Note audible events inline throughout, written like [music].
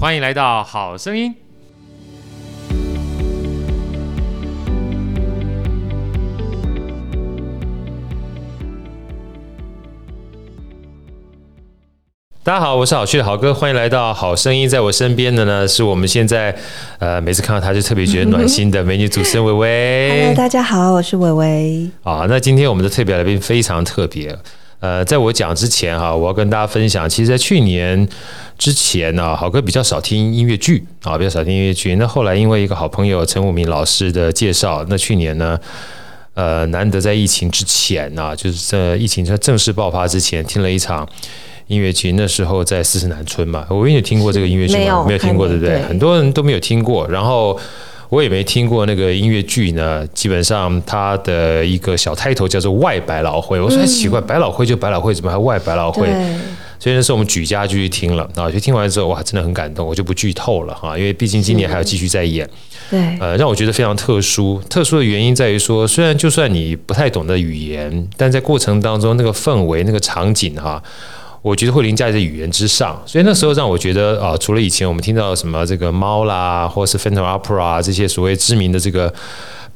欢迎来到《好声音》。大家好，我是好趣的好哥，欢迎来到《好声音》。在我身边的呢，是我们现在呃，每次看到他就特别觉得暖心的美女主持人薇薇。Hello，大家好，我是薇薇。啊，那今天我们的特别来宾非常特别。呃，在我讲之前哈，我要跟大家分享，其实，在去年之前呢，好哥比较少听音乐剧啊，比较少听音乐剧。那后来因为一个好朋友陈武明老师的介绍，那去年呢，呃，难得在疫情之前啊，就是在疫情在正式爆发之前，听了一场音乐剧。那时候在四十南村嘛，我也有听过这个音乐剧吗？没有，没有听过，对不对？很多人都没有听过。然后。我也没听过那个音乐剧呢，基本上它的一个小 title 叫做外百老汇。我说很奇怪，百老汇就百老汇，怎么还外百老汇？所以那时候我们举家就去听了啊，就听完之后哇，真的很感动。我就不剧透了哈，因为毕竟今年还要继续再演。对，呃，让我觉得非常特殊。特殊的原因在于说，虽然就算你不太懂得语言，但在过程当中那个氛围、那个场景哈。我觉得会凌驾在语言之上，所以那时候让我觉得啊，除了以前我们听到什么这个猫啦，或是 Phantom Opera 这些所谓知名的这个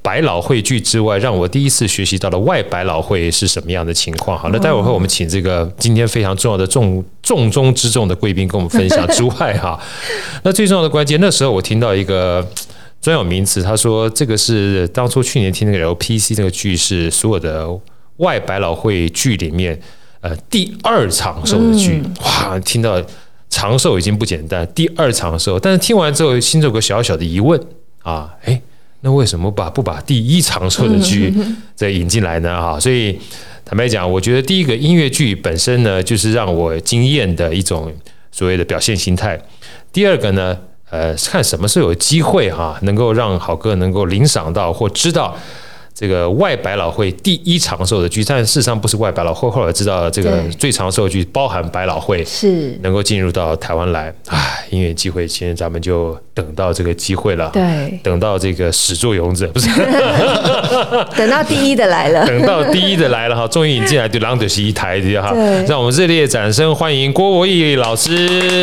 百老汇剧之外，让我第一次学习到了外百老汇是什么样的情况。好，那待会儿我们请这个今天非常重要的重重中之重的贵宾跟我们分享之外哈，[laughs] 那最重要的关键，那时候我听到一个专有名词，他说这个是当初去年听那个 LPC 那个剧是所有的外百老汇剧里面。呃，第二长寿的剧，哇，听到长寿已经不简单，第二长寿，但是听完之后，心中有个小小的疑问啊，诶，那为什么把不把第一长寿的剧 [laughs] 再引进来呢？哈，所以坦白讲，我觉得第一个音乐剧本身呢，就是让我惊艳的一种所谓的表现形态。第二个呢，呃，看什么时候有机会哈，能够让好哥能够领赏到或知道。这个外百老汇第一长寿的剧，但事实上不是外百老汇。后来知道这个最长寿的剧包含百老汇，是能够进入到台湾来。唉，因为机会，今天咱们就等到这个机会了。对，等到这个始作俑者不是，[laughs] 等到第一的来了，[laughs] 等到第一的来了哈，终于引进来对郎德西一台的哈，让我们热烈掌声欢迎郭博义老师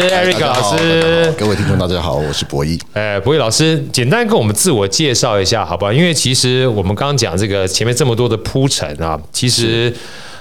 ，Eric 老师，各位听众大家好，我是博义。哎，博义老师，简单跟我们自我介绍一下，好不好？因为其实我们刚。讲这个前面这么多的铺陈啊，其实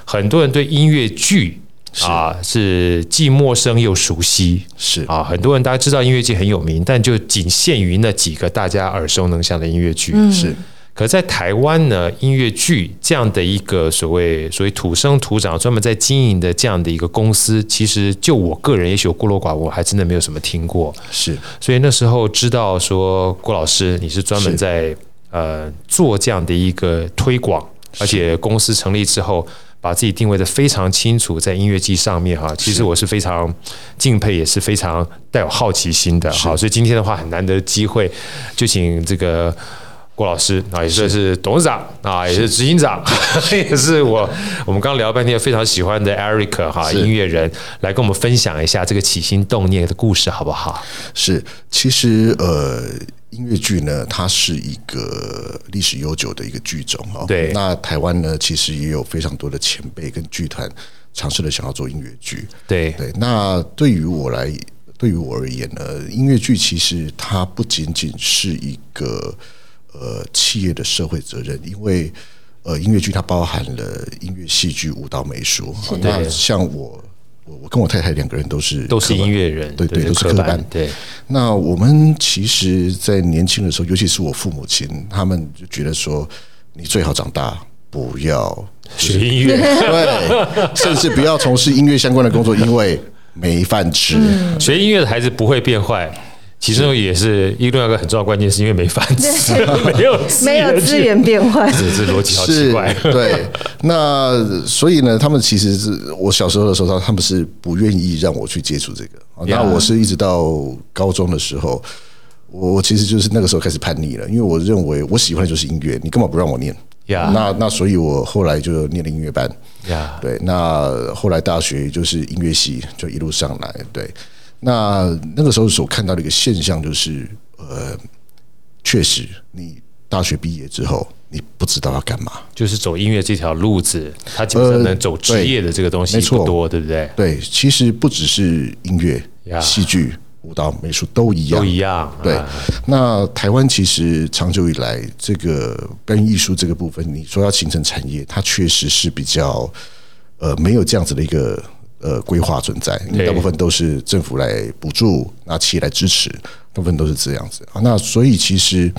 很多人对音乐剧啊是既陌生又熟悉，是。啊，很多人大家知道音乐剧很有名，但就仅限于那几个大家耳熟能详的音乐剧。是，可在台湾呢，音乐剧这样的一个所谓所谓土生土长专门在经营的这样的一个公司，其实就我个人也许孤陋寡闻，我还真的没有什么听过。是，所以那时候知道说郭老师你是专门在。呃，做这样的一个推广，而且公司成立之后，把自己定位的非常清楚，在音乐剧上面哈，其实我是非常敬佩，也是非常带有好奇心的哈。所以今天的话，很难得的机会，就请这个郭老师啊，也算是董事长啊，也是执行长，[laughs] 也是我我们刚聊半天非常喜欢的 Eric 哈，音乐人，来跟我们分享一下这个起心动念的故事，好不好？是，其实呃。音乐剧呢，它是一个历史悠久的一个剧种哦。对，那台湾呢，其实也有非常多的前辈跟剧团尝试了想要做音乐剧。对对，那对于我来，对于我而言呢，音乐剧其实它不仅仅是一个呃企业的社会责任，因为呃音乐剧它包含了音乐、戏剧、舞蹈、美术。那像我。我我跟我太太两个人都是都是音乐人，对对，都是科班。对，那我们其实，在年轻的时候，尤其是我父母亲，他们就觉得说，你最好长大不要学音乐，对，甚至不要从事音乐相关的工作，因为没饭吃。学音乐的孩子不会变坏。其中也是一个另外一个很重要的关键，是因为没饭吃，[laughs] 没有没有资源变坏，这 [laughs] 这逻辑好奇怪。对，那所以呢，他们其实是我小时候的时候，他们是不愿意让我去接触这个。那我是一直到高中的时候，我我其实就是那个时候开始叛逆了，因为我认为我喜欢的就是音乐，你根本不让我念？呀，那那所以我后来就念了音乐班。呀，对，那后来大学就是音乐系，就一路上来，对。那那个时候所看到的一个现象就是，呃，确实，你大学毕业之后，你不知道要干嘛，就是走音乐这条路子，他基本上能走职业的这个东西不多，对不对？对，其实不只是音乐、戏剧、舞蹈、美术都一样，都一样。对，那台湾其实长久以来，这个表演艺术这个部分，你说要形成产业，它确实是比较呃没有这样子的一个呃规划存在，因为大部分都是政府来补助，那企业来支持，大部分都是这样子啊。那所以其实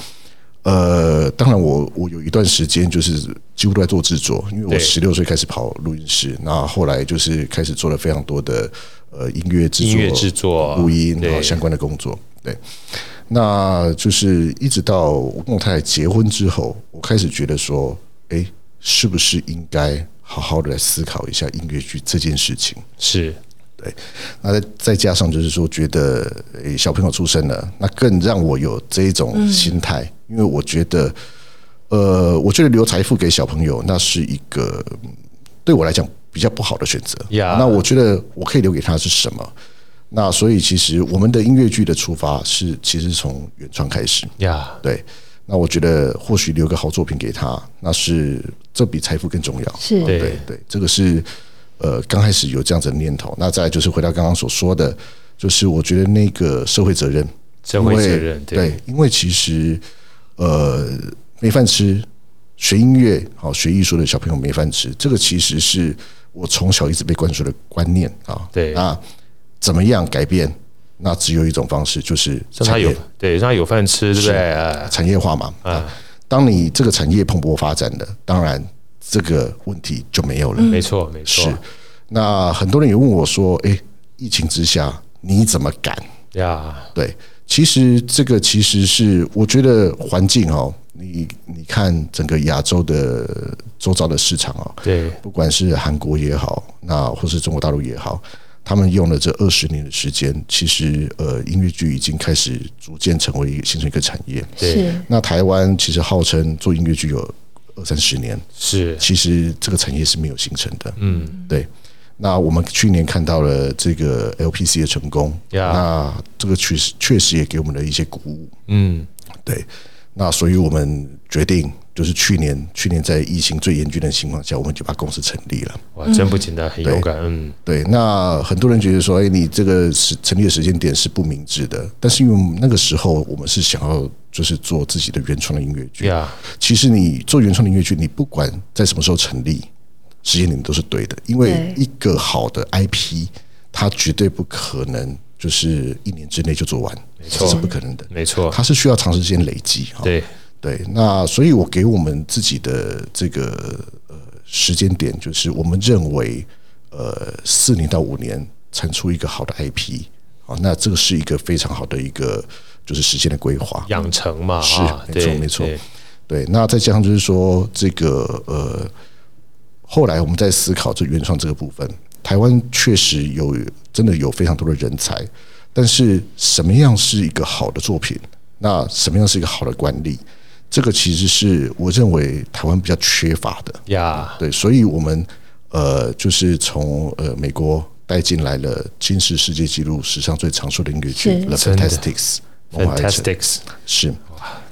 呃，当然我我有一段时间就是几乎都在做制作，因为我十六岁开始跑录音室，那后来就是开始做了非常多的。呃，音乐制作、音乐制作、录音然后相关的工作，对，那就是一直到我跟我太太结婚之后，我开始觉得说，哎，是不是应该好好的来思考一下音乐剧这件事情？是，对，那再再加上就是说，觉得诶小朋友出生了，那更让我有这一种心态，因为我觉得，呃，我觉得留财富给小朋友，那是一个对我来讲。比较不好的选择。Yeah. 那我觉得我可以留给他是什么？那所以其实我们的音乐剧的出发是其实从原创开始。Yeah. 对。那我觉得或许留个好作品给他，那是这比财富更重要。是对对，对，这个是呃刚开始有这样子的念头。那再来就是回到刚刚所说的，就是我觉得那个社会责任，社会责任对，对，因为其实呃没饭吃，学音乐好学艺术的小朋友没饭吃，这个其实是。我从小一直被灌输的观念啊，对，那怎么样改变？那只有一种方式，就是让他有对，让他有饭吃，对不对？产业化嘛，啊，当你这个产业蓬勃发展的，当然这个问题就没有了。没错，没错。是，那很多人也问我说：“哎，疫情之下你怎么敢？”呀，对，其实这个其实是我觉得环境哦。你你看整个亚洲的周遭的市场啊，对，不管是韩国也好，那或是中国大陆也好，他们用了这二十年的时间，其实呃，音乐剧已经开始逐渐成为一个形成一个产业。对，那台湾其实号称做音乐剧有二三十年，是，其实这个产业是没有形成的。嗯，对。那我们去年看到了这个 LPC 的成功，那这个确实确实也给我们的一些鼓舞。嗯，对。那所以我们决定，就是去年去年在疫情最严峻的情况下，我们就把公司成立了。哇，真不简单，很勇敢。嗯，对。那很多人觉得说，哎，你这个时成立的时间点是不明智的。但是因为那个时候我们是想要就是做自己的原创的音乐剧。呀，其实你做原创的音乐剧，你不管在什么时候成立，时间点都是对的。因为一个好的 IP，它绝对不可能。就是一年之内就做完，没错，这是不可能的，没错，它是需要长时间累积。对对，那所以我给我们自己的这个呃时间点，就是我们认为呃四年到五年产出一个好的 IP，啊，那这个是一个非常好的一个就是时间的规划养成嘛，是没错没错，对，那再加上就是说这个呃后来我们在思考这原创这个部分。台湾确实有真的有非常多的人才，但是什么样是一个好的作品？那什么样是一个好的管理？这个其实是我认为台湾比较缺乏的。呀，对，所以我们呃，就是从呃美国带进来了金氏世界纪录史上最长寿的音乐剧《The Fantasticks》。Fantasticks 是。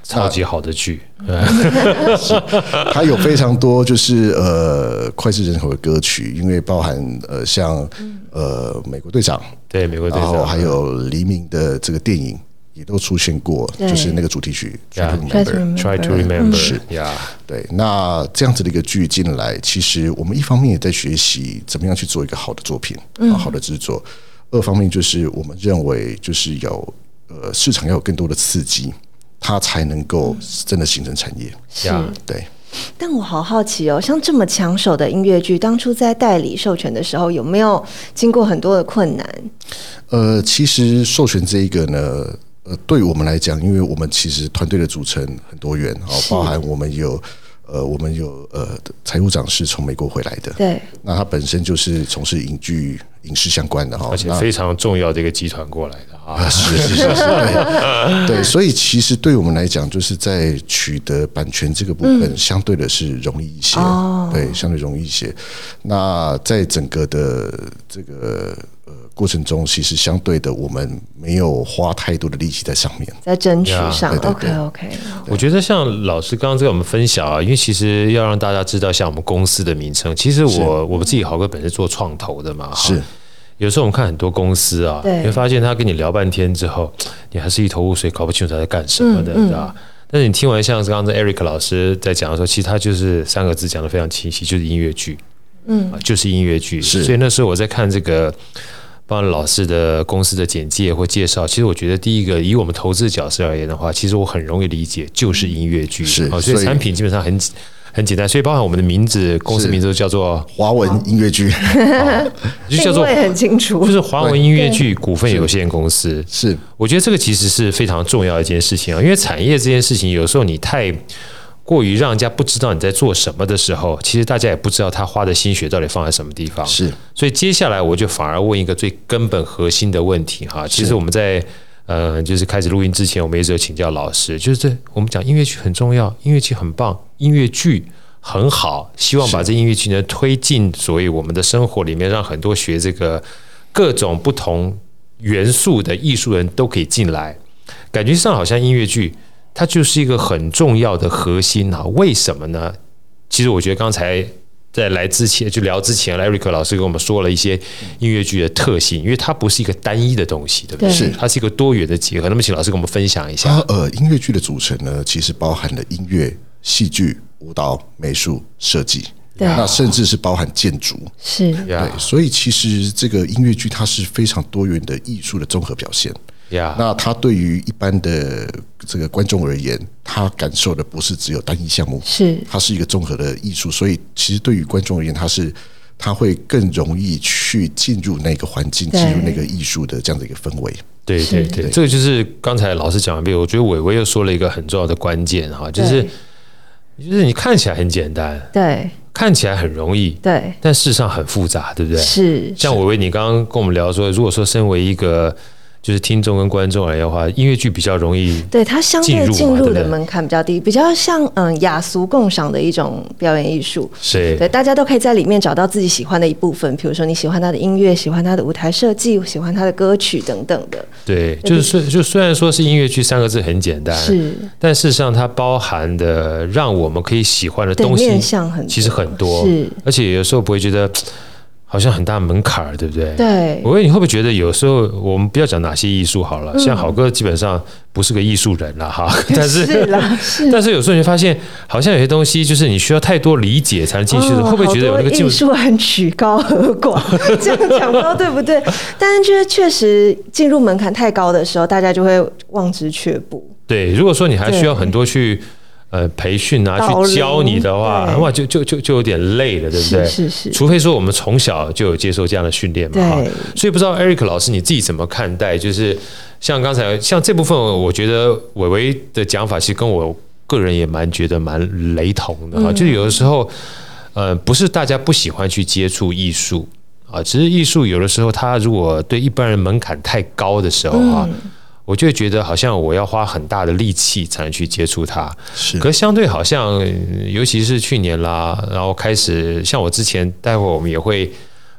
超级好的剧，它有非常多就是呃脍炙人口的歌曲，因为包含呃像呃美国队长，对美国队长，然后还有黎明的这个电影也都出现过，就是那个主题曲《Try to Remember》，Try to Remember，是呀，对。那这样子的一个剧进来，其实我们一方面也在学习怎么样去做一个好的作品，好的制作；二方面就是我们认为就是有呃市场要有更多的刺激。它才能够真的形成产业，是，对。但我好好奇哦，像这么抢手的音乐剧，当初在代理授权的时候，有没有经过很多的困难？呃，其实授权这一个呢，呃，对我们来讲，因为我们其实团队的组成很多元，哦，包含我们有。呃，我们有呃，财务长是从美国回来的，对，那他本身就是从事影剧、影视相关的哈，而且非常重要的一个集团过来的啊，是是是是，对，[laughs] 对，所以其实对我们来讲，就是在取得版权这个部分，相对的是容易一些，嗯、对，相对容易一些。那在整个的这个呃。过程中，其实相对的，我们没有花太多的力气在上面，在争取上。OK OK。我觉得像老师刚刚在我们分享啊，因为其实要让大家知道，像我们公司的名称，其实我我们自己豪哥本身做创投的嘛，是。有时候我们看很多公司啊，你会发现他跟你聊半天之后，[tsk] 你还是一头雾水，搞不清楚他在干什么的，知道吧？但是你听完像刚刚 Eric 老师在讲的时候，其实他就是三个字讲得非常清晰，就是音乐剧，嗯，就是音乐剧。所以那时候我在看这个帮老师的公司的简介或介绍，其实我觉得第一个以我们投资角色而言的话，其实我很容易理解，就是音乐剧。是，所以产品基本上很。很简单，所以包含我们的名字，公司名字都叫做华文音乐剧，[laughs] 就叫做很清楚，就是华文音乐剧股份有限公司。是，我觉得这个其实是非常重要的一件事情啊，因为产业这件事情，有时候你太过于让人家不知道你在做什么的时候，其实大家也不知道他花的心血到底放在什么地方。是，所以接下来我就反而问一个最根本核心的问题哈，其实我们在。呃，就是开始录音之前，我们一直有请教老师，就是这我们讲音乐剧很重要，音乐剧很棒，音乐剧很好，希望把这音乐剧呢推进所谓我们的生活里面，让很多学这个各种不同元素的艺术人都可以进来。感觉上好像音乐剧它就是一个很重要的核心啊，为什么呢？其实我觉得刚才。在来之前就聊之前，Eric 老师跟我们说了一些音乐剧的特性，因为它不是一个单一的东西，对不对？是，它是一个多元的结合。那么，请老师跟我们分享一下。呃，音乐剧的组成呢，其实包含了音乐、戏剧、舞蹈、美术、设计，对，那甚至是包含建筑，是对。所以，其实这个音乐剧它是非常多元的艺术的综合表现。那他对于一般的这个观众而言，他感受的不是只有单一项目，是。它是一个综合的艺术，所以其实对于观众而言，他是他会更容易去进入那个环境，进入那个艺术的这样的一个氛围。对对对，对。这个就是刚才老师讲完毕，我觉得伟伟又说了一个很重要的关键哈，就是就是你看起来很简单，对，看起来很容易，对，但事实上很复杂，对不对？是像伟伟，你刚刚跟我们聊说，如果说身为一个就是听众跟观众而言的话，音乐剧比较容易，对它相对进入的门槛比较低，比较像嗯雅俗共赏的一种表演艺术。是，对，大家都可以在里面找到自己喜欢的一部分，比如说你喜欢他的音乐，喜欢他的舞台设计，喜欢他的歌曲等等的。对，就是虽就虽然说是音乐剧三个字很简单，是，但事实上它包含的让我们可以喜欢的东西面向很其实很多，是，而且有时候不会觉得。好像很大门槛儿，对不对？对。我问你会不会觉得有时候我们不要讲哪些艺术好了，嗯、像好哥基本上不是个艺术人了哈。[laughs] [laughs] 但是，是啦，是。[laughs] 但是有时候你会发现，好像有些东西就是你需要太多理解才能进去的，哦、会不会觉得有那个艺术很曲高和寡？这样讲不知道对不对？但是就是确实进入门槛太高的时候，大家就会望之却步。对，如果说你还需要很多去。呃，培训啊，去教你的话，哇，就就就就有点累了，对不对？是是是。除非说我们从小就有接受这样的训练嘛，哈。所以不知道 Eric 老师你自己怎么看待？就是像刚才像这部分，我觉得伟伟的讲法其实跟我个人也蛮觉得蛮雷同的哈。就是有的时候，呃，不是大家不喜欢去接触艺术啊，只是艺术有的时候它如果对一般人门槛太高的时候啊。我就会觉得好像我要花很大的力气才能去接触它，是。可是相对好像，尤其是去年啦，然后开始像我之前，待会我们也会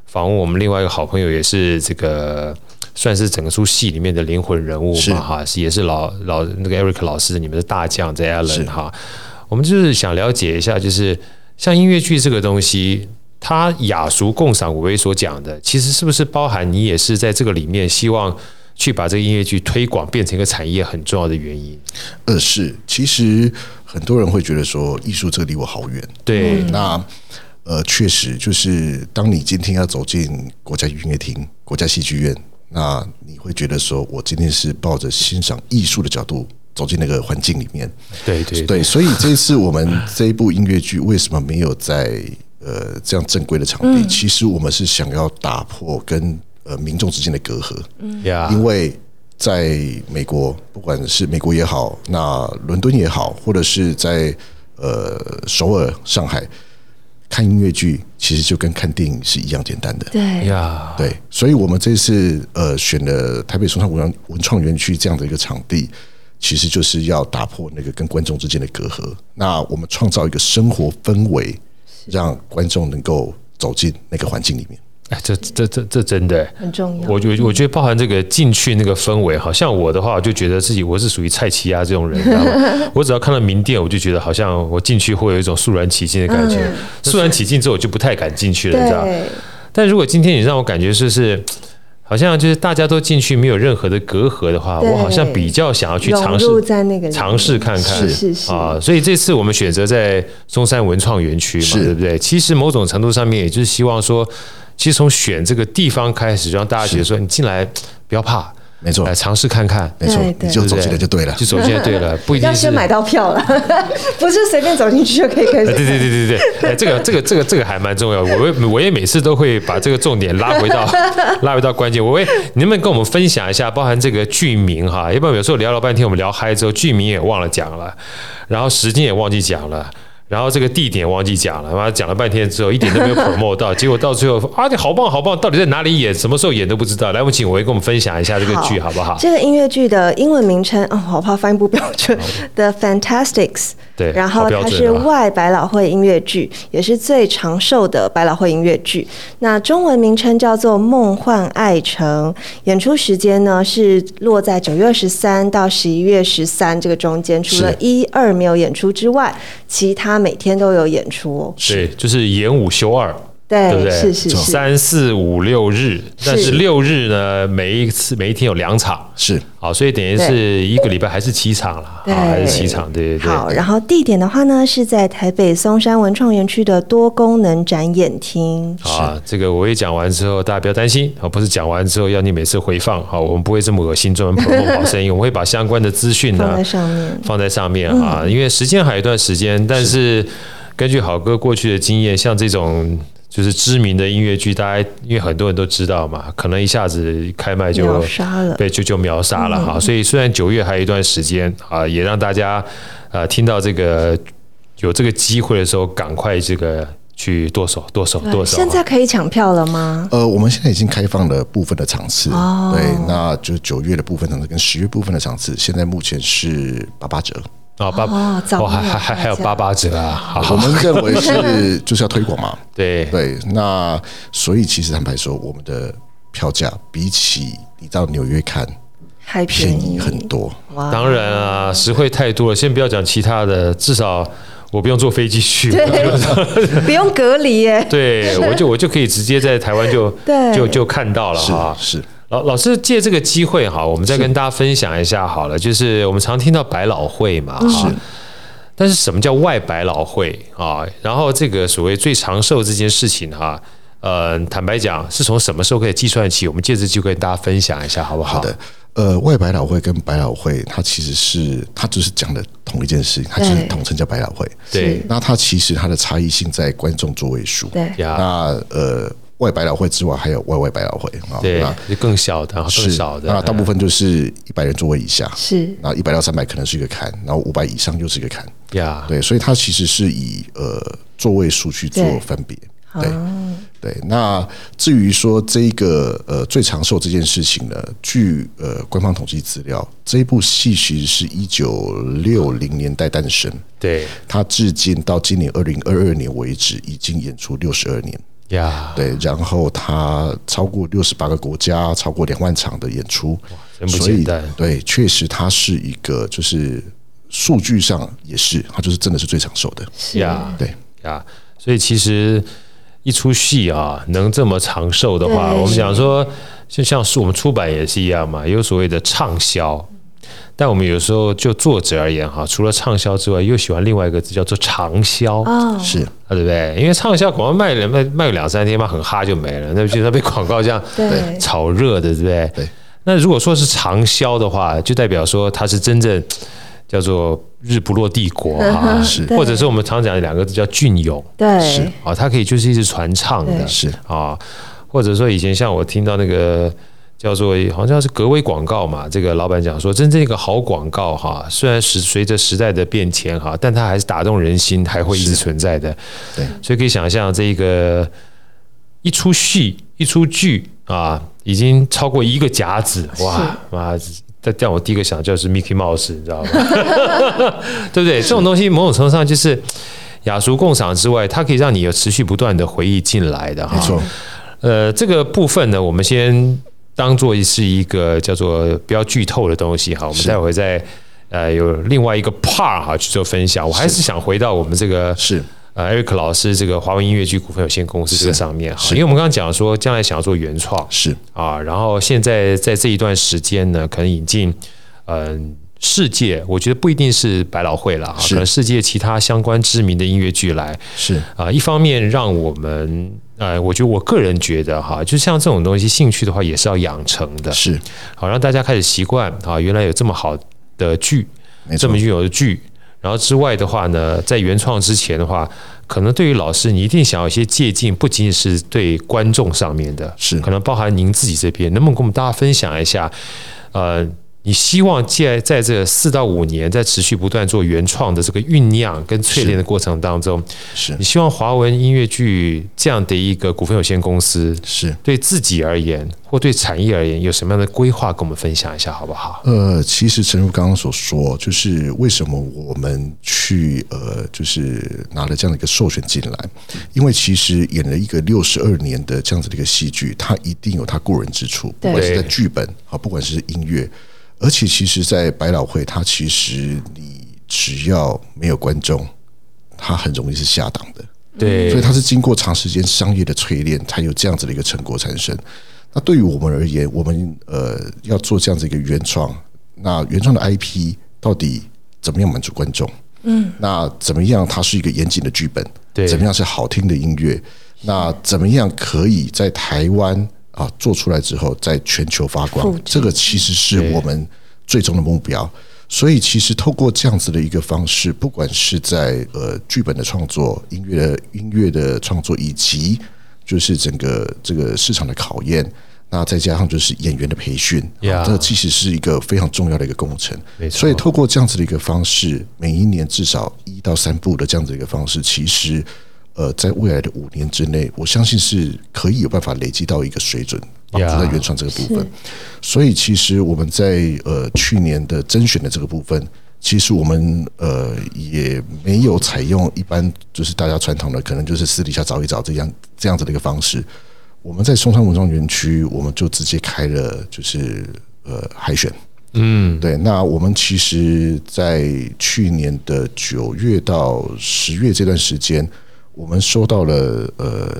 访问我们另外一个好朋友，也是这个算是整个出戏里面的灵魂人物嘛，哈，是也是老老那个 Eric 老师，你们的大将在 Allen 哈。我们就是想了解一下，就是像音乐剧这个东西，它雅俗共赏，我为所讲的，其实是不是包含你也是在这个里面希望？去把这个音乐剧推广变成一个产业很重要的原因。呃，是，其实很多人会觉得说艺术这个离我好远。对，那呃，确实就是当你今天要走进国家音乐厅、国家戏剧院，那你会觉得说我今天是抱着欣赏艺术的角度走进那个环境里面。对对对，所以这一次我们这一部音乐剧为什么没有在呃这样正规的场地？其实我们是想要打破跟。呃，民众之间的隔阂，嗯，因为在美国，不管是美国也好，那伦敦也好，或者是在呃首尔、上海看音乐剧，其实就跟看电影是一样简单的，对。呀，对，所以我们这次呃选了台北松山文文创园区这样的一个场地，其实就是要打破那个跟观众之间的隔阂，那我们创造一个生活氛围，让观众能够走进那个环境里面。哎，这这这这真的很重要。我觉我觉得包含这个进去那个氛围，好像我的话，我就觉得自己我是属于蔡奇亚这种人，你知道吗？[laughs] 我只要看到名店，我就觉得好像我进去会有一种肃然起敬的感觉。肃然起敬之后，我就不太敢进去了，你知道。但如果今天你让我感觉就是，好像就是大家都进去没有任何的隔阂的话，我好像比较想要去尝试在那个尝试看看，是是是啊，所以这次我们选择在中山文创园区嘛，对不对？其实某种程度上面，也就是希望说，其实从选这个地方开始，就让大家觉得说，你进来不要怕。没错，来尝试看看，没错，你就走进来就对了，就走进来对了，[laughs] 不一定要先买到票了，[laughs] 不是随便走进去就可以开始。对对对对对，[laughs] 这个这个这个这个还蛮重要。我也我也每次都会把这个重点拉回到拉回到关键。我会，你能不能跟我们分享一下，包含这个剧名哈？要不然有时候聊了半天，我们聊嗨之后，剧名也忘了讲了，然后时间也忘记讲了。然后这个地点忘记讲了，妈讲了半天之后一点都没有 promote 到，结果到最后啊，你好棒好棒，到底在哪里演，什么时候演都不知道。来，我们请玮跟我们分享一下这个剧好不好？这个音乐剧的英文名称哦，我怕发音不标准。[laughs] The Fantasticks，对，然后它是外百老汇音乐剧，也是最长寿的百老汇音乐剧。那中文名称叫做《梦幻爱城》，演出时间呢是落在九月二十三到十一月十三这个中间，除了一二没有演出之外，其他。每天都有演出哦，对，就是演五休二，对，对不对？是是是，三四五六日，但是六日呢，每一次每一天有两场，是，好，所以等于是一个礼拜还是七场了，啊，还是七场，对对对。好，然后地点的话呢，是在台北松山文创园区的多功能展演厅。啊，这个我也讲完之后，大家不要担心，啊，不是讲完之后要你每次回放，啊，我们不会这么恶心，专门 promo 好声音，我们会把相关的资讯呢放在上面，放在上面啊，因为时间还有一段时间，但是。根据好哥过去的经验，像这种就是知名的音乐剧，大家因为很多人都知道嘛，可能一下子开卖就秒杀了，对，就就秒杀了哈。所以虽然九月还有一段时间啊，也让大家呃听到这个有这个机会的时候，赶快这个去剁手剁手剁手。现在可以抢票了吗？呃，我们现在已经开放了部分的场次，哦、对，那就九月的部分场次跟十月部分的场次，现在目前是八八折。哦，八哦，还还还还有八八折啊！好好我们认为是 [laughs] 就是要推广嘛，对对。那所以其实坦白说，我们的票价比起你到纽约看还便宜很多。当然啊，实惠太多了。先不要讲其他的，至少我不用坐飞机去，[laughs] 不用隔离耶。对，我就我就可以直接在台湾就 [laughs] 就就看到了哈。是。老老师借这个机会哈，我们再跟大家分享一下好了。就是我们常听到百老汇嘛，是。但是什么叫外百老汇啊？然后这个所谓最长寿这件事情哈，呃，坦白讲是从什么时候可以计算起？我们借这机会跟大家分享一下好不好？好的。呃，外百老汇跟百老汇，它其实是它就是讲的同一件事情，它就是统称叫百老汇。对。那它其实它的差异性在观众座位数。对。那呃。外百老汇之外，还有外外百老汇啊，对，就更小的，更少的。那大部分就是一百人座位以下，是。然后一百到三百可能是一个坎，然后五百以上又是一个坎。呀，对，所以它其实是以呃座位数去做分别。对，对。那至于说这个呃最长寿这件事情呢，据呃官方统计资料，这一部戏其实是一九六零年代诞生。对，它至今到今年二零二二年为止，已经演出六十二年。呀，对，然后他超过六十八个国家，超过两万场的演出，所以对，确实他是一个，就是数据上也是，他就是真的是最长寿的。呀，对。呀，所以其实一出戏啊，能这么长寿的话，我们讲说，就像是我们出版也是一样嘛，有所谓的畅销。但我们有时候就作者而言哈，除了畅销之外，又喜欢另外一个字叫做长销，是。啊，对不对？因为畅销广告卖了卖卖个两三天嘛，很哈就没了，那就它被广告这样炒热的，对不对？对。那如果说是长销的话，就代表说它是真正叫做日不落帝国哈，[laughs] 是，或者是我们常讲的两个字叫隽永，对，是。啊，它可以就是一直传唱的，是。啊，或者说以前像我听到那个。叫做好像是格威广告嘛，这个老板讲说，真正一个好广告哈，虽然是随着时代的变迁哈，但它还是打动人心，还会一直存在的。对，所以可以想象，这个一出戏一出剧啊，已经超过一个甲子，哇妈！这让我第一个想就是 Mickey Mouse，你知道吗？[laughs] 对不对？这种东西某种程度上就是雅俗共赏之外，它可以让你有持续不断的回忆进来的哈。没错。呃，这个部分呢，我们先。当做是一个叫做不要剧透的东西哈，我们待会再呃有另外一个 part 哈去做分享。我还是。想回到我们这个是。呃，Eric 老师这个华文音乐剧股份有限公司这个上面哈，因为我们刚刚讲说将来想要做原创是。啊，然后现在在这一段时间呢，可能引进嗯。呃世界，我觉得不一定是百老汇了哈，可能世界其他相关知名的音乐剧来。是。啊，一方面让我们呃，我觉得我个人觉得哈，就像这种东西，兴趣的话也是要养成的，是好让大家开始习惯啊，原来有这么好的剧，这么具有的剧，然后之外的话呢，在原创之前的话，可能对于老师，你一定想要一些借鉴，不仅仅是对观众上面的，是可能包含您自己这边，能不能跟我们大家分享一下，呃？你希望在在这四到五年，在持续不断做原创的这个酝酿跟淬炼的过程当中，是你希望华文音乐剧这样的一个股份有限公司，是对自己而言或对产业而言有什么样的规划，跟我们分享一下好不好？呃，其实诚如刚刚所说，就是为什么我们去呃，就是拿了这样的一个授权进来，因为其实演了一个六十二年的这样子的一个戏剧，它一定有它过人之处，不管是在剧本啊，不管是音乐。而且，其实，在百老汇，它其实你只要没有观众，它很容易是下档的。对，所以它是经过长时间商业的淬炼，才有这样子的一个成果产生。那对于我们而言，我们呃要做这样子一个原创，那原创的 IP 到底怎么样满足观众？嗯，那怎么样？它是一个严谨的剧本，对，怎么样是好听的音乐？那怎么样可以在台湾？啊，做出来之后在全球发光，这个其实是我们最终的目标。所以，其实透过这样子的一个方式，不管是在呃剧本的创作、音乐的音乐的创作，以及就是整个这个市场的考验，那再加上就是演员的培训，啊，这其实是一个非常重要的一个工程。所以，透过这样子的一个方式，每一年至少一到三部的这样子的一个方式，其实。呃，在未来的五年之内，我相信是可以有办法累积到一个水准，帮助在原创这个部分。所以，其实我们在呃去年的甄选的这个部分，其实我们呃也没有采用一般就是大家传统的，可能就是私底下找一找这样这样子的一个方式。我们在松山文创园区，我们就直接开了就是呃海选。嗯，对。那我们其实，在去年的九月到十月这段时间。我们收到了呃，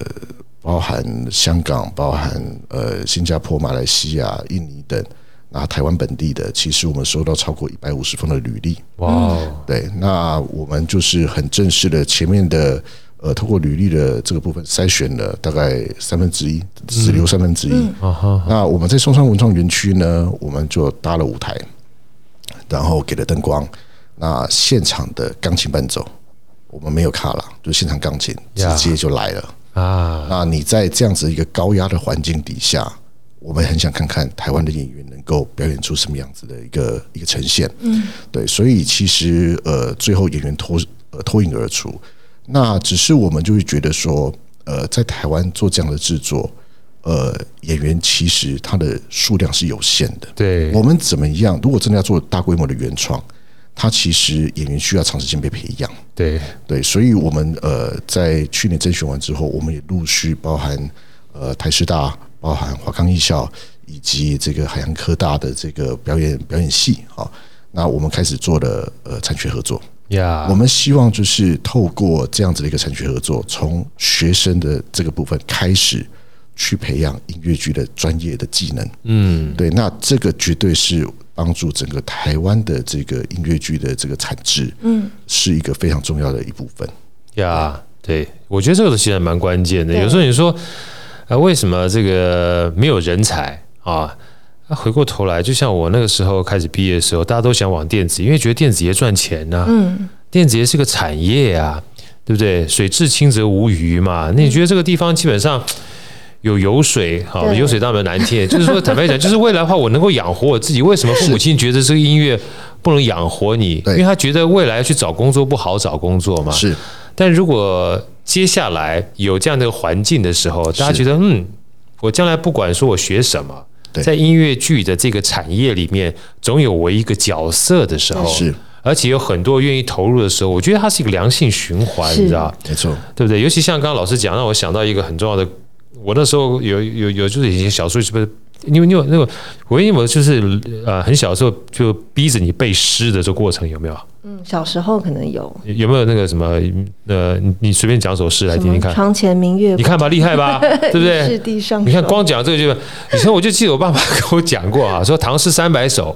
包含香港、包含呃新加坡、马来西亚、印尼等，那台湾本地的，其实我们收到超过一百五十封的履历。哇，对，那我们就是很正式的，前面的呃，通过履历的这个部分筛选了大概三分之一，只留三分之一。那我们在松山文创园区呢，我们就搭了舞台，然后给了灯光，那现场的钢琴伴奏。我们没有卡了，就现场钢琴直接就来了啊！那你在这样子一个高压的环境底下，我们很想看看台湾的演员能够表演出什么样子的一个一个呈现。嗯，对，所以其实呃，最后演员脱呃脱颖而出。那只是我们就会觉得说，呃，在台湾做这样的制作，呃，演员其实他的数量是有限的。对，我们怎么样？如果真的要做大规模的原创。他其实演员需要长时间被培养，对对，所以我们呃在去年甄选完之后，我们也陆续包含呃台师大、包含华冈艺校以及这个海洋科大的这个表演表演系啊，那我们开始做了呃产学合作呀。我们希望就是透过这样子的一个产学合作，从学生的这个部分开始去培养音乐剧的专业的技能。嗯，对，那这个绝对是。帮助整个台湾的这个音乐剧的这个产值，嗯，是一个非常重要的一部分。呀，对，我觉得这个其实蛮关键的。有时候你说，啊，为什么这个没有人才啊？那回过头来，就像我那个时候开始毕业的时候，大家都想往电子，因为觉得电子业赚钱呐，嗯，电子业是个产业啊，对不对？水至清则无鱼嘛。那你觉得这个地方基本上？有油水，好，油水当然难听。就是说，坦白讲，就是未来的话，我能够养活我自己。为什么父母亲觉得这个音乐不能养活你？因为他觉得未来去找工作不好找工作嘛。是。但如果接下来有这样的环境的时候，大家觉得，嗯，我将来不管说我学什么，在音乐剧的这个产业里面，总有我一个角色的时候，是。而且有很多愿意投入的时候，我觉得它是一个良性循环，你知道？没错，对不对？尤其像刚刚老师讲，让我想到一个很重要的。我那时候有有有，就是以前小时候是不是？因为你有那个，我因为我就是呃很小的时候就逼着你背诗的这个过程有没有？嗯，小时候可能有。有没有那个什么？呃，你随便讲首诗来听听看。床前明月光，你看吧，厉害吧？[laughs] 对不对？是地上。你看光讲这个就，以前我就记得我爸爸跟我讲过啊，[laughs] 说唐诗三百首，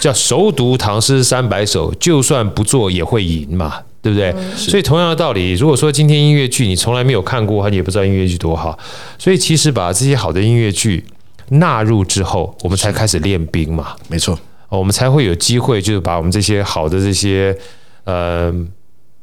叫熟读唐诗三百首，就算不做也会吟嘛，对不对？嗯、所以同样的道理，如果说今天音乐剧你从来没有看过，你也不知道音乐剧多好。所以其实把这些好的音乐剧纳入之后，我们才开始练兵嘛。没错。我们才会有机会，就是把我们这些好的这些，呃，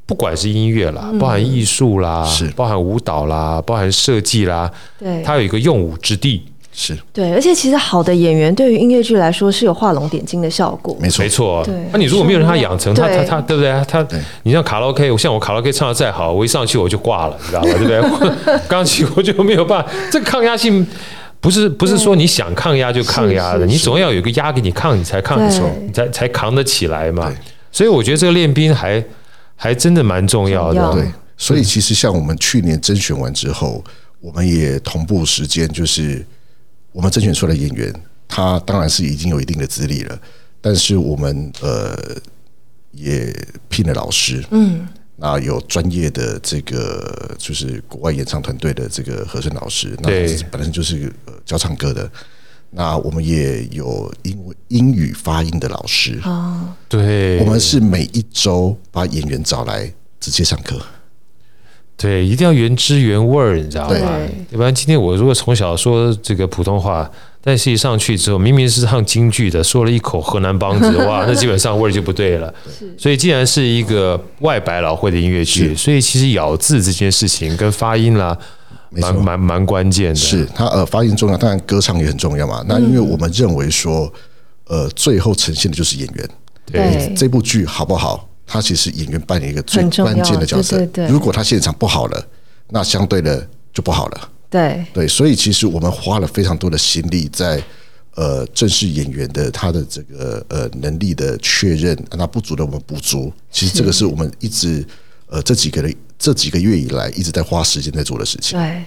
不管是音乐啦，包含艺术啦，是包含舞蹈啦，包含设计啦，对，它有一个用武之地，是对。而且其实好的演员对于音乐剧来说是有画龙点睛的效果，没错，没错。对，那你如果没有让他养成，他他他，对不对？他，你像卡拉 OK，我像我卡拉 OK 唱的再好，我一上去我就挂了，你知道吧？对不对？[laughs] 钢琴我就没有办法，这个抗压性。不是不是说你想抗压就抗压的，你总要有个压给你抗，你才抗得住，你才才扛得起来嘛。所以我觉得这个练兵还还真的蛮重要的。对，所以其实像我们去年甄选完之后，我们也同步时间，就是我们甄选出来的演员，他当然是已经有一定的资历了，但是我们呃也聘了老师，嗯。那有专业的这个就是国外演唱团队的这个和声老师，那本身就是教唱歌的。那我们也有英文英语发音的老师啊，对，我们是每一周把演员找来直接上课。对，一定要原汁原味儿，你知道吗？要不然今天我如果从小说这个普通话。但是一上去之后，明明是唱京剧的，说了一口河南梆子，[laughs] 哇，那基本上味儿就不对了。所以既然是一个外百老汇的音乐剧，所以其实咬字这件事情跟发音啦，蛮蛮蛮关键的。是它呃发音重要，当然歌唱也很重要嘛。那因为我们认为说，呃，最后呈现的就是演员。对，这部剧好不好，它其实演员扮演一个最关键的角色。如果他现场不好了，那相对的就不好了。对对，所以其实我们花了非常多的心力在呃正式演员的他的这个呃能力的确认，让他不足的我们补足。其实这个是我们一直呃这几个的这几个月以来一直在花时间在做的事情。对。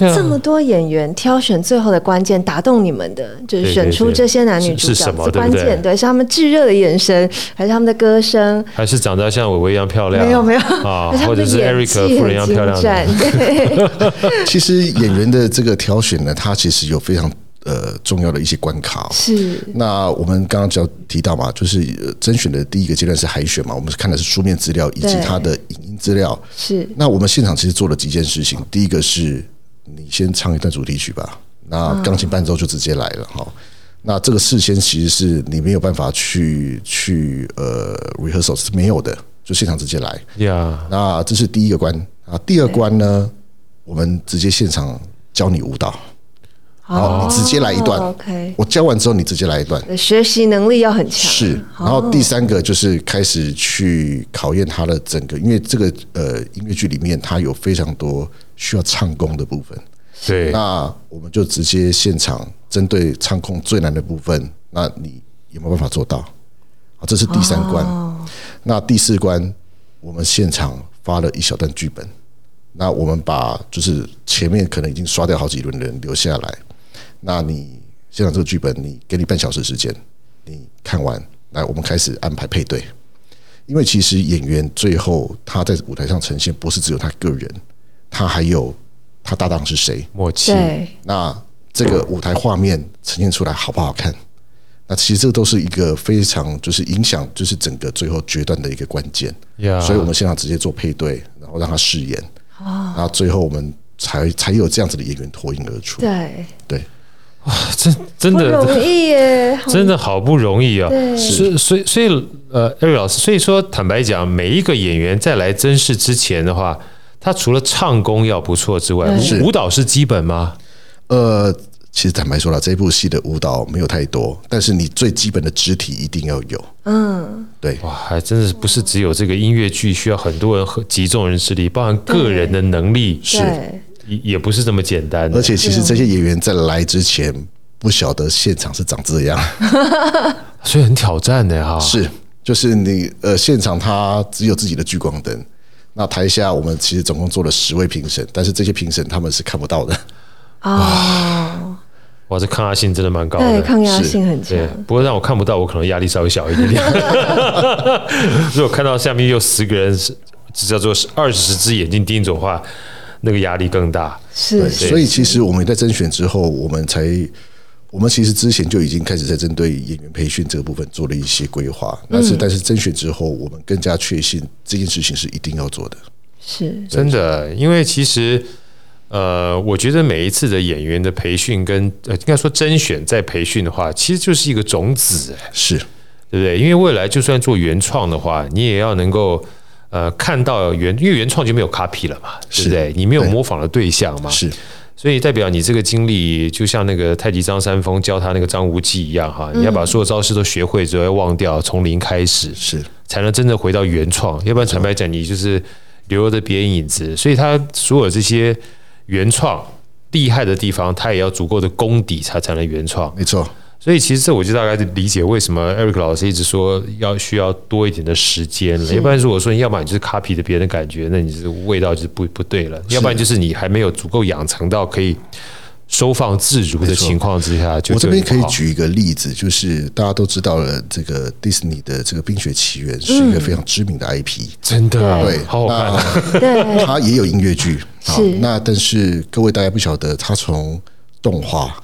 那这么多演员挑选最后的关键，打动你们的就是选出这些男女主角，是关键，对，是他们炙热的眼神，还是他们的歌声，还是长得像伟伟一样漂亮？没有没有啊，[laughs] 或者是 Eric 夫人一样漂亮？对，[laughs] [laughs] 其实演员的这个挑选呢，它其实有非常呃重要的一些关卡。是。那我们刚刚就提到嘛，就是甄选的第一个阶段是海选嘛，我们是看的是书面资料以及他的影音资料。是。那我们现场其实做了几件事情，第一个是。你先唱一段主题曲吧，那钢琴伴奏就直接来了哈。那这个事先其实是你没有办法去去呃 rehearsal 是没有的，就现场直接来。那这是第一个关啊。第二关呢，我们直接现场教你舞蹈。好，你直接来一段。OK，我教完之后你直接来一段。学习能力要很强。是，然后第三个就是开始去考验他的整个，因为这个呃音乐剧里面它有非常多。需要唱功的部分，对，那我们就直接现场针对唱功最难的部分，那你有没有办法做到？好，这是第三关。那第四关，我们现场发了一小段剧本，那我们把就是前面可能已经刷掉好几轮的人留下来，那你现场这个剧本，你给你半小时时间，你看完，来，我们开始安排配对，因为其实演员最后他在舞台上呈现，不是只有他个人。他还有他搭档是谁？默契。那这个舞台画面呈现出来好不好看？那其实这都是一个非常就是影响，就是整个最后决断的一个关键。所以我们现场直接做配对，然后让他试演。然后最后我们才才有这样子的演员脱颖而出。对对，[laughs] 哇，真真的不容易耶，[laughs] 真的好不容易啊！所以所以所以呃，艾瑞老师，所以说坦白讲，每一个演员在来真试之前的话。他除了唱功要不错之外，舞蹈是基本吗？呃，其实坦白说了，这部戏的舞蹈没有太多，但是你最基本的肢体一定要有。嗯，对，哇，还真的是不是只有这个音乐剧需要很多人和集众人之力，包含个人的能力是也也不是这么简单的。而且其实这些演员在来之前不晓得现场是长这样，[laughs] 所以很挑战的哈。是，就是你呃，现场他只有自己的聚光灯。那台下我们其实总共做了十位评审，但是这些评审他们是看不到的。啊，[laughs] 哇，这抗压性真的蛮高的，对，抗压性很强。不过让我看不到，我可能压力稍微小一点点。[laughs] 如果看到下面有十个人，是叫做二十只眼睛盯着的话，那个压力更大。是，所以其实我们在甄选之后，我们才，我们其实之前就已经开始在针对演员培训这个部分做了一些规划。但是，但是甄选之后，我们更加确信这件事情是一定要做的。是真的，因为其实。呃，我觉得每一次的演员的培训跟呃，应该说甄选在培训的话，其实就是一个种子，是对不对？因为未来就算做原创的话，你也要能够呃看到原，因为原创就没有 copy 了嘛，对不对？你没有模仿的对象嘛，是，所以代表你这个经历，就像那个太极张三丰教他那个张无忌一样哈，你要把所有招式都学会之后要忘掉，从零开始，是。才能真正回到原创，要不然坦白讲，你就是留着别人影子，所以他所有这些。原创厉害的地方，他也要足够的功底，才才能原创。没错，所以其实这我就大概理解为什么 Eric 老师一直说要需要多一点的时间了。要不然如果说，要么你就是 copy 的别人的感觉，那你这味道就不不对了；要不然就是你还没有足够养成到可以。收放自如的情况之下，就我这边可以举一个例子，就是大家都知道了，这个迪士尼的这个《冰雪奇缘》是一个非常知名的 IP，真的对，好好看。对，它也有音乐剧。好，是那但是各位大家不晓得，它从动画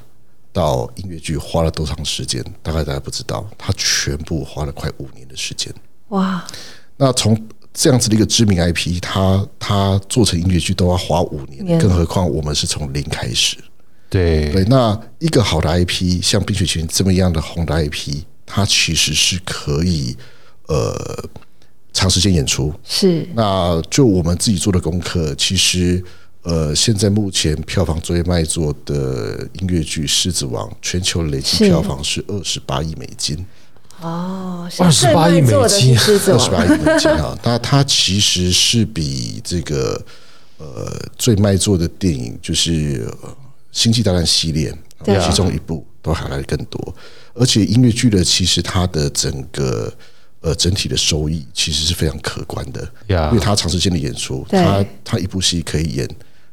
到音乐剧花了多长时间？大概大家不知道，他全部花了快五年的时间。哇！那从这样子的一个知名 IP，他他做成音乐剧都要花五年，更何况我们是从零开始。对对，那一个好的 IP，像《冰雪奇缘》这么样的红的 IP，它其实是可以呃长时间演出。是，那就我们自己做的功课，其实呃，现在目前票房最卖座的音乐剧《狮子王》，全球累计票房是二十八亿美金。哦，二十八亿美金，二十八亿美金啊！[laughs] 那它其实是比这个呃最卖座的电影就是。星际大战系列，其中一部都还来得更多，而且音乐剧的其实它的整个呃整体的收益其实是非常可观的，因为它长时间的演出，它它一部戏可以演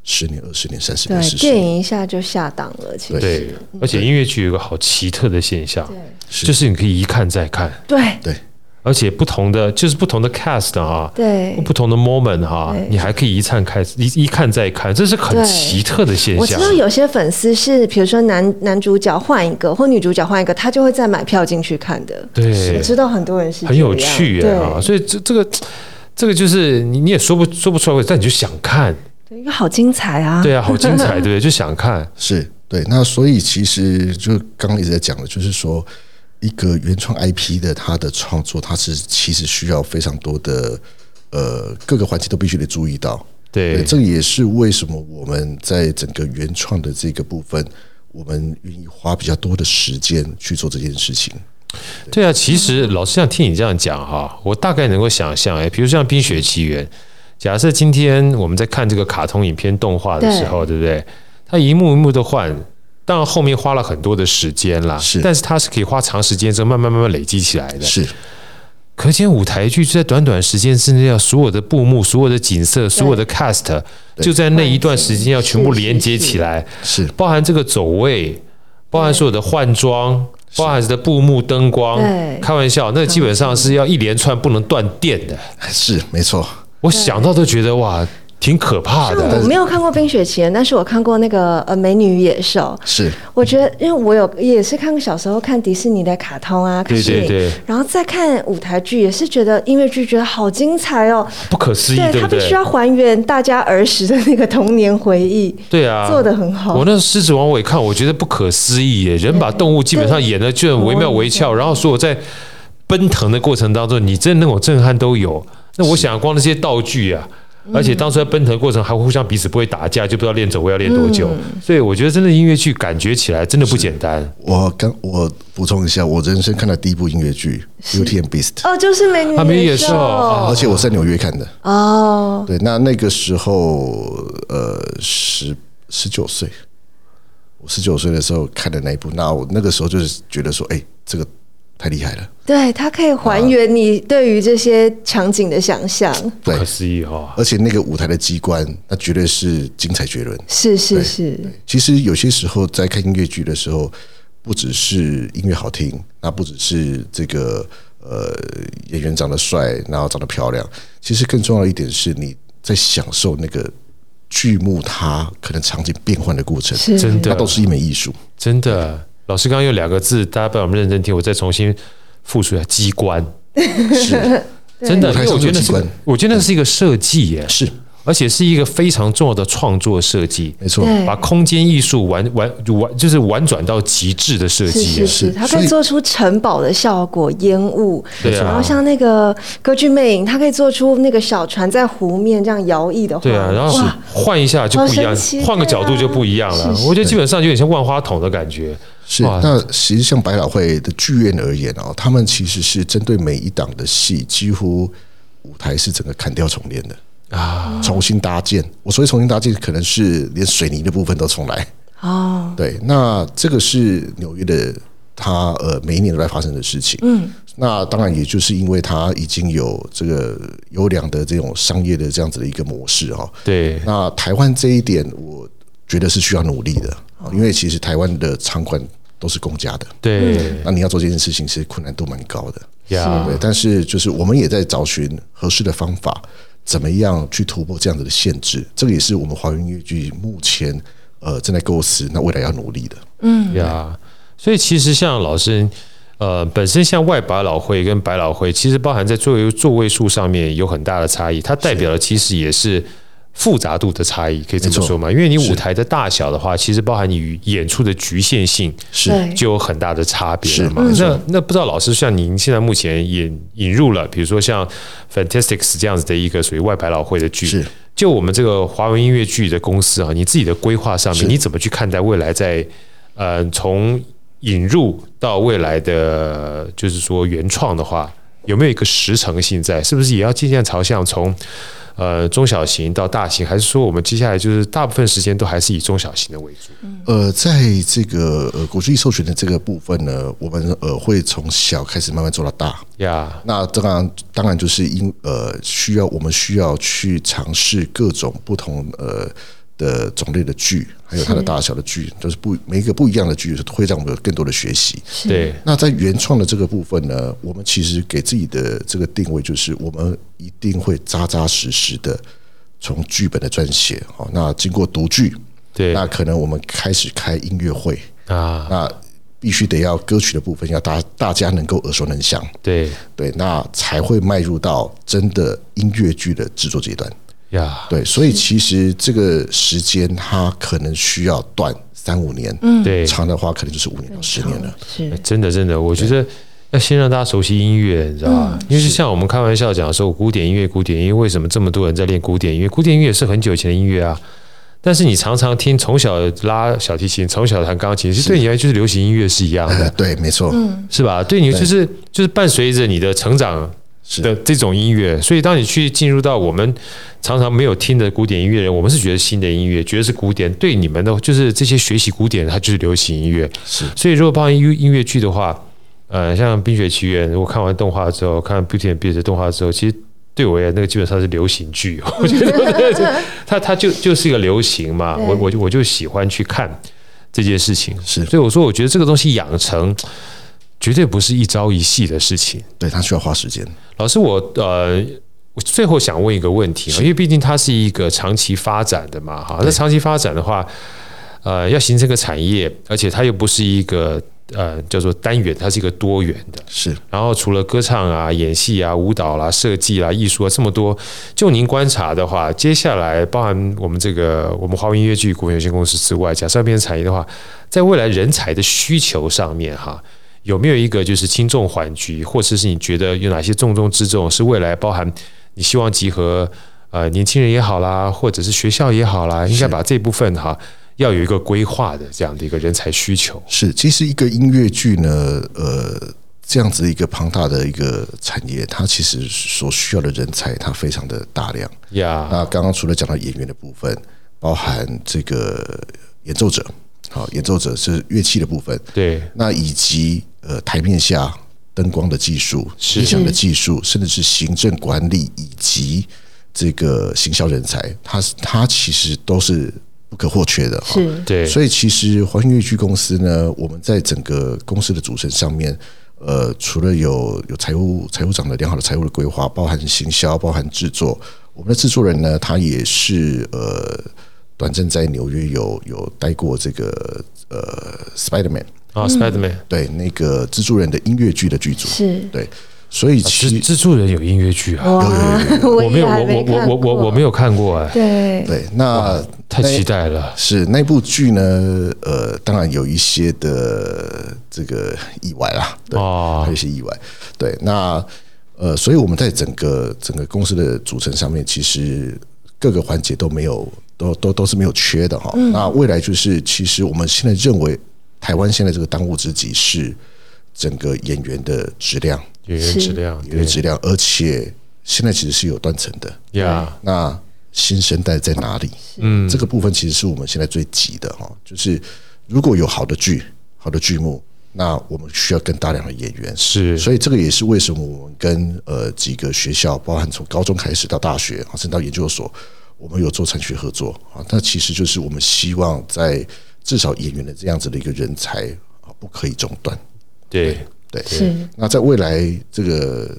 十年、二十年、三十年、四十年，电影一下就下档了。其实，对，而且音乐剧有个好奇特的现象，就是你可以一看再看，对。对。而且不同的就是不同的 cast 啊，对，不同的 moment 哈，你还可以一看开一一看再看，这是很奇特的现象。我知道有些粉丝是，比如说男男主角换一个，或女主角换一个，他就会再买票进去看的。对，我知道很多人是很有趣啊，所以这这个这个就是你你也说不说不出来，但你就想看，对，因为好精彩啊，对啊，好精彩，对，就想看，[laughs] 是对。那所以其实就刚刚一直在讲的，就是说。一个原创 IP 的它的创作，它是其实需要非常多的呃各个环节都必须得注意到。对，这也是为什么我们在整个原创的这个部分，我们愿意花比较多的时间去做这件事情。对，对啊，其实老实讲，听你这样讲哈，我大概能够想象，哎，比如像《冰雪奇缘》，假设今天我们在看这个卡通影片动画的时候，对，对不对？它一幕一幕的换。当然后面花了很多的时间啦，是，但是它是可以花长时间之后慢慢慢慢累积起来的，是。可见舞台剧在短短时间之内，要所有的布幕、所有的景色、所有的 cast，就在那一段时间要全部连接起来，是，包含这个走位，包含所有的换装，包含的布幕灯光，开玩笑，那基本上是要一连串不能断电的，是没错。我想到都觉得哇。挺可怕的。我没有看过《冰雪奇缘》，但是我看过那个呃《美女与野兽》。是，我觉得，因为我有也是看过小时候看迪士尼的卡通啊，对对对，然后再看舞台剧，也是觉得音乐剧觉得好精彩哦，不可思议，对，对不对？他必须要还原大家儿时的那个童年回忆。对啊，做的很好。我那《狮子王》我也看，我觉得不可思议耶，人把动物基本上演的就很惟妙惟肖，然后所有在奔腾的过程当中，你真的那种震撼都有。那我想，光那些道具啊。而且当时在奔腾过程还会互相彼此不会打架，就不知道练走位要练多久。所以我觉得真的音乐剧感觉起来真的不简单。我刚我补充一下，我人生看的第一部音乐剧《Beauty and Beast》哦，就是美女野兽，而且我在纽约看的哦。对，那那个时候呃十十九岁，我十九岁的时候看的那一部，那我那个时候就是觉得说，哎，这个太厉害了。对，它可以还原你对于这些场景的想象，不可思议哈！而且那个舞台的机关，那绝对是精彩绝伦。是是是。其实有些时候在看音乐剧的时候，不只是音乐好听，那不只是这个呃演员长得帅，然后长得漂亮，其实更重要的一点是你在享受那个剧目它可能场景变换的过程，真的，它都是一门艺术。真的，老师刚刚用两个字，大家不要我们认真听，我再重新。复述一下机关。[laughs] 是真的，因为我觉得是，我觉得那是一个设计耶，是，而且是一个非常重要的创作设计，没错，把空间艺术玩玩玩，就是玩转到极致的设计，是是，它可以做出城堡的效果，烟雾，对，然后像那个歌剧魅影，它可以做出那个小船在湖面这样摇曳的话，对啊，然后换一下就不一样，换个角度就不一样了，我觉得基本上有点像万花筒的感觉。是，那其实像百老汇的剧院而言哦，他们其实是针对每一档的戏，几乎舞台是整个砍掉重练的啊，重新搭建。我所谓重新搭建，可能是连水泥的部分都重来哦。对，那这个是纽约的，它呃每一年都在发生的事情。嗯，那当然也就是因为它已经有这个优良的这种商业的这样子的一个模式哈。对，那台湾这一点，我觉得是需要努力的，因为其实台湾的场馆。都是公家的，对，那你要做这件事情，其实困难度蛮高的，呀，对。但是就是我们也在找寻合适的方法，怎么样去突破这样子的限制？这个也是我们华语音乐剧目前呃正在构思，那未来要努力的，嗯，呀。所以其实像老师，呃，本身像外百老汇跟百老汇，其实包含在座位座位数上面有很大的差异，它代表的其实也是。复杂度的差异可以这么说吗？因为你舞台的大小的话，其实包含你演出的局限性，是就有很大的差别了嘛。那那不知道老师像您现在目前引引入了，比如说像 Fantastics 这样子的一个属于外百老汇的剧，是就我们这个华文音乐剧的公司啊，你自己的规划上面，你怎么去看待未来在呃从引入到未来的就是说原创的话，有没有一个时程性在？是不是也要渐渐朝向从？呃，中小型到大型，还是说我们接下来就是大部分时间都还是以中小型的为主？呃，在这个呃国际授权的这个部分呢，我们呃会从小开始慢慢做到大。呀，Yeah. 那当然当然就是因呃需要我们需要去尝试各种不同呃。的种类的剧，还有它的大小的剧，是。都是不每一个不一样的剧，会让我们有更多的学习。对，那在原创的这个部分呢，我们其实给自己的这个定位就是，我们一定会扎扎实实的从剧本的撰写，好，那经过读剧，对，那可能我们开始开音乐会啊，那必须得要歌曲的部分要大大家能够耳熟能详，对。对，那才会迈入到真的音乐剧的制作阶段。呀对，所以其实这个时间它可能需要短三五年，嗯，对，长的话可能就是五年到十年了。是，真的，真的，我觉得要先让大家熟悉音乐，你知道吧？因为就像我们开玩笑讲说，古典音乐，古典音乐为什么这么多人在练古典音乐？古典音乐也是很久以前的音乐啊。但是你常常听，从小拉小提琴，从小弹钢琴，其实对你来就是流行音乐是一样的。[laughs] 对，没错，嗯，是吧？对你就是就是伴随着你的成长。的这种音乐，所以当你去进入到我们常常没有听的古典音乐人，我们是觉得新的音乐，觉得是古典。对你们的就是这些学习古典，它就是流行音乐。是，所以如果包含音音乐剧的话，呃，像《冰雪奇缘》，如果看完动画之后，看《Beauty and Beast》的动画之后，其实对我而言，那个基本上是流行剧。[laughs] 我觉得它它就就是一个流行嘛，我我就我就喜欢去看这件事情。是，所以我说，我觉得这个东西养成。绝对不是一朝一夕的事情，对，它需要花时间。老师，我呃，我最后想问一个问题，因为毕竟它是一个长期发展的嘛，哈，那长期发展的话，呃，要形成一个产业，而且它又不是一个呃叫做单元，它是一个多元的，是。然后除了歌唱啊、演戏啊、舞蹈啦、设计啦、艺术啊这么多，就您观察的话，接下来包含我们这个我们华文音乐剧股份有限公司之外，假设要变成产业的话，在未来人才的需求上面，哈。有没有一个就是轻重缓急，或者是你觉得有哪些重中之重是未来包含你希望集合呃年轻人也好啦，或者是学校也好啦，应该把这部分哈要有一个规划的这样的一个人才需求。是，其实一个音乐剧呢，呃，这样子一个庞大的一个产业，它其实所需要的人才它非常的大量呀。那刚刚除了讲到演员的部分，包含这个演奏者，好，演奏者是乐器的部分，对，那以及。呃，台面下灯光的技术、音响的技术，甚至是行政管理以及这个行销人才，它它其实都是不可或缺的。是，对。所以其实华星音乐剧公司呢，我们在整个公司的组成上面，呃，除了有有财务财务长的良好的财务的规划，包含行销，包含制作，我们的制作人呢，他也是呃。短暂在纽约有有待过这个呃，Spiderman。啊，Spiderman。对那个蜘蛛人的音乐剧的剧组。是。对，所以其实蜘蛛人有音乐剧啊，有有有，我没有我我我我我我没有看过哎，对。对，那太期待了，是那部剧呢，呃，当然有一些的这个意外啦，对，还有一些意外，对，那呃，所以我们在整个整个公司的组成上面，其实各个环节都没有。都都都是没有缺的哈。那未来就是，其实我们现在认为，台湾现在这个当务之急是整个演员的质量，演员质量，演员质量，而且现在其实是有断层的。呀，那新生代在哪里？嗯，这个部分其实是我们现在最急的哈。就是如果有好的剧、好的剧目，那我们需要更大量的演员。是，所以这个也是为什么我们跟呃几个学校，包含从高中开始到大学，甚至到研究所。我们有做产学合作啊，那其实就是我们希望在至少演员的这样子的一个人才啊，不可以中断。对对，是。那在未来这个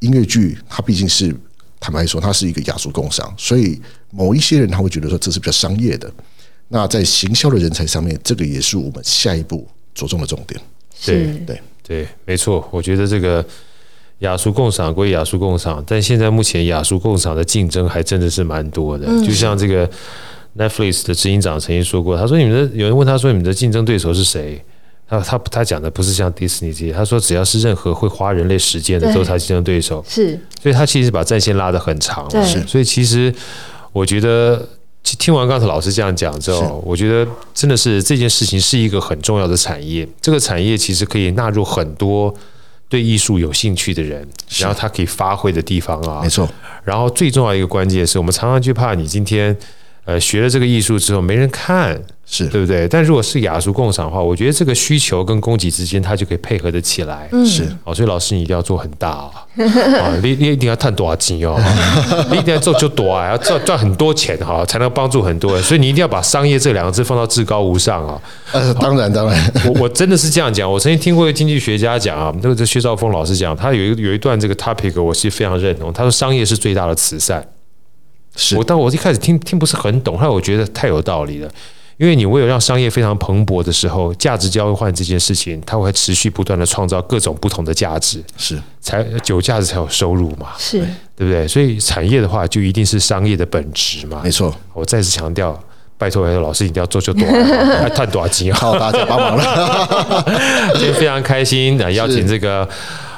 音乐剧，它毕竟是坦白说，它是一个雅俗共赏，所以某一些人他会觉得说这是比较商业的。那在行销的人才上面，这个也是我们下一步着重的重点。对对对，没错，我觉得这个。雅俗共赏归雅俗共赏，但现在目前雅俗共赏的竞争还真的是蛮多的。就像这个 Netflix 的执行长曾经说过，他说：“你们的有人问他说，你们的竞争对手是谁？他他他讲的不是像迪士尼这些，他说只要是任何会花人类时间的，都是他竞争对手。是，所以他其实把战线拉得很长。是，所以其实我觉得听完刚才老师这样讲之后，我觉得真的是这件事情是一个很重要的产业。这个产业其实可以纳入很多。对艺术有兴趣的人，然后他可以发挥的地方啊，没错。然后最重要一个关键是我们常常就怕你今天呃学了这个艺术之后没人看，是对不对？但如果是雅俗共赏的话，我觉得这个需求跟供给之间它就可以配合得起来。是哦，所以老师你一定要做很大 [laughs] 哦，啊，你你一定要赚多少钱哦，[laughs] 你一定要做就多啊，要赚赚很多钱哈，才能帮助很多人。所以你一定要把商业这两个字放到至高无上啊。呃，当然当然，我我真的是这样讲。我曾经听过一个经济学家讲啊，那个这薛兆丰老师讲，他有一有一段这个 topic，我是非常认同。他说商业是最大的慈善。是我但我一开始听听不是很懂，后来我觉得太有道理了。因为你唯有让商业非常蓬勃的时候，价值交换这件事情，它会持续不断的创造各种不同的价值，是才有价值才有收入嘛，是对不对？所以产业的话，就一定是商业的本质嘛。没错，我再次强调。拜托，老师一定要做就多，[laughs] 还赚多少钱？好，大家帮忙了。[laughs] 今天非常开心，来邀请这个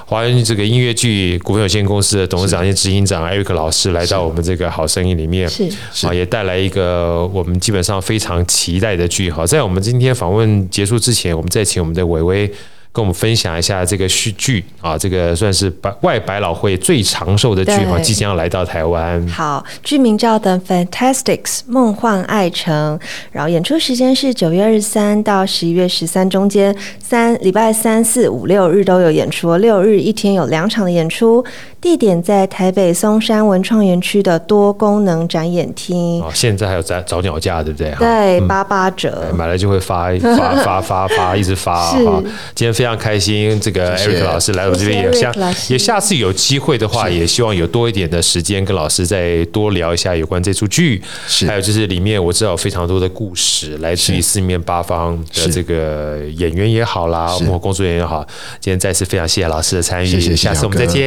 华人这个音乐剧股份有限公司的董事长兼执行长 Eric 老师来到我们这个好声音里面，是啊，也带来一个我们基本上非常期待的剧。好，在我们今天访问结束之前，我们再请我们的玮崴。跟我们分享一下这个续剧啊，这个算是百外百老汇最长寿的剧哈，即将要来到台湾。好，剧名叫《The Fantasticks》梦幻爱城，然后演出时间是九月二十三到十一月十三中间，三礼拜三四五六日都有演出，六日一天有两场的演出。地点在台北松山文创园区的多功能展演厅。哦，现在还有早早鸟价，对不对？对，八八折，买了就会发发发发发，一直发。[laughs] 啊，今天非常开心，这个 Eric 老师来我这边也下也下次有机会的话，也希望有多一点的时间跟老师再多聊一下有关这出剧。是，还有就是里面我知道有非常多的故事，来自于四面八方的这个演员也好啦，幕后工作人员也好。今天再次非常谢谢老师的参与，谢谢，下次我们再见。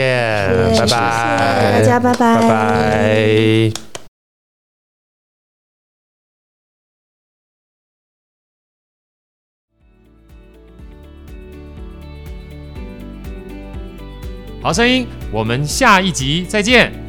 拜拜，谢谢大家，拜拜，拜拜。好声音，我们下一集再见。